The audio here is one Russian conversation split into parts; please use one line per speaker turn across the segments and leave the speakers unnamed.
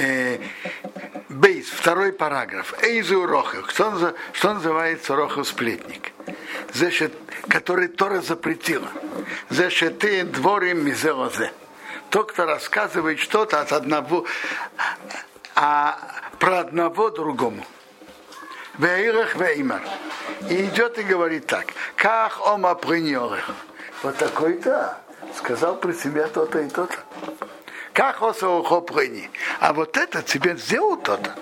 э, Бейс, второй параграф. Эйзу Рохов. Что, что называется Рохов сплетник? Значит, который Тора запретила. Значит, ты дворим мизеозе. Тот, кто рассказывает что-то от одного, а про одного другому. Вейрах веймар. И идет и говорит так. Как ома принёрых. Вот такой-то сказал при себе то-то и то-то. Как прини. А вот это тебе сделал то-то.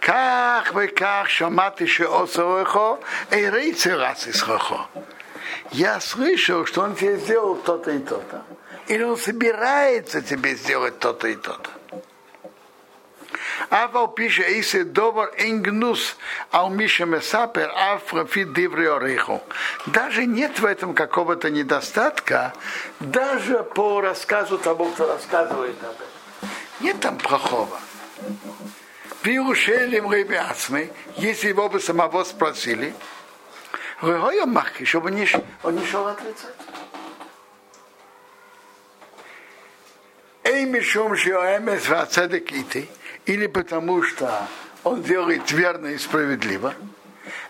Как вы как шаматы ше осоухо, и рейцы раз исхохо. Я слышал, что он тебе сделал то-то и то-то. Или он собирается тебе сделать то-то и то-то. Авал пише Исе Довар Энгнус Алмиша Месапер Диври Ореху. Даже нет в этом какого-то недостатка, даже по рассказу того, кто рассказывает об этом. Нет там плохого. В Иерушалим Ребиасмы, если его бы самого спросили, Махки, чтобы не, он не шел отрицать. Эй, Мишум Шиоэмес Вацедек Ити, или потому что он делает верно и справедливо,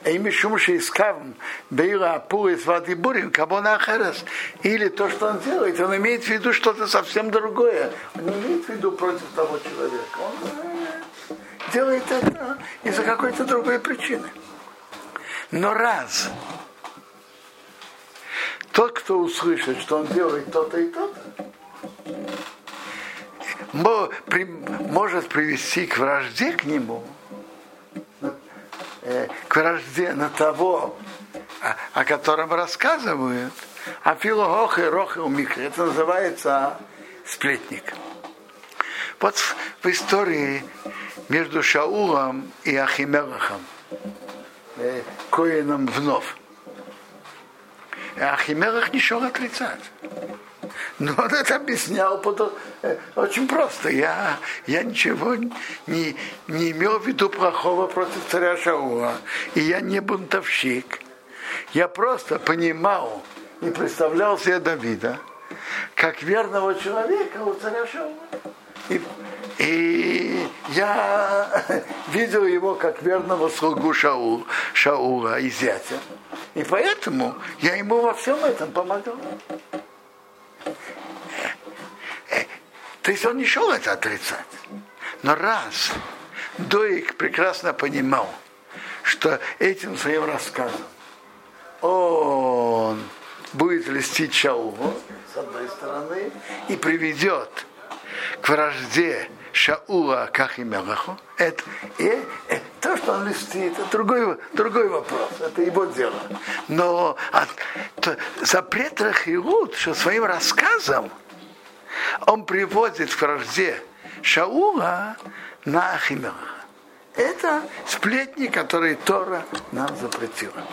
и мишум искавн бейра апур из воды бурим кабона ахерес. Или то, что он делает, он имеет в виду что-то совсем другое. Он не имеет в виду против того человека. Он делает это из-за какой-то другой причины. Но раз тот, кто услышит, что он делает то-то и то-то, может привести к вражде к нему, э, к вражде на того, о котором рассказывают, а филохох и рох и умикры. Это называется сплетник. Вот в истории между Шаулом и Ахимелахом, э, Коином вновь. Ахимелах ничего отрицать. Но он это объяснял потом, э, очень просто. Я, я ничего не, не имел в виду плохого против царя Шаула. И я не бунтовщик. Я просто понимал и представлял себе Давида как верного человека у царя Шаула. И, и я видел его как верного слугу Шаула, Шаула и зятя. И поэтому я ему во всем этом помогал. То есть он не шел это отрицать. Но раз Доик прекрасно понимал, что этим своим рассказом он будет листить Шаулу, с одной стороны, и приведет к вражде Шаула к Ахимелаху, это, и, и, то, что он листит, это другой, другой вопрос, это его дело. Но от, то, запрет Рахилут, что своим рассказом он приводит к вражде Шаула на Ахимелаха. Это сплетни, которые Тора нам запретила.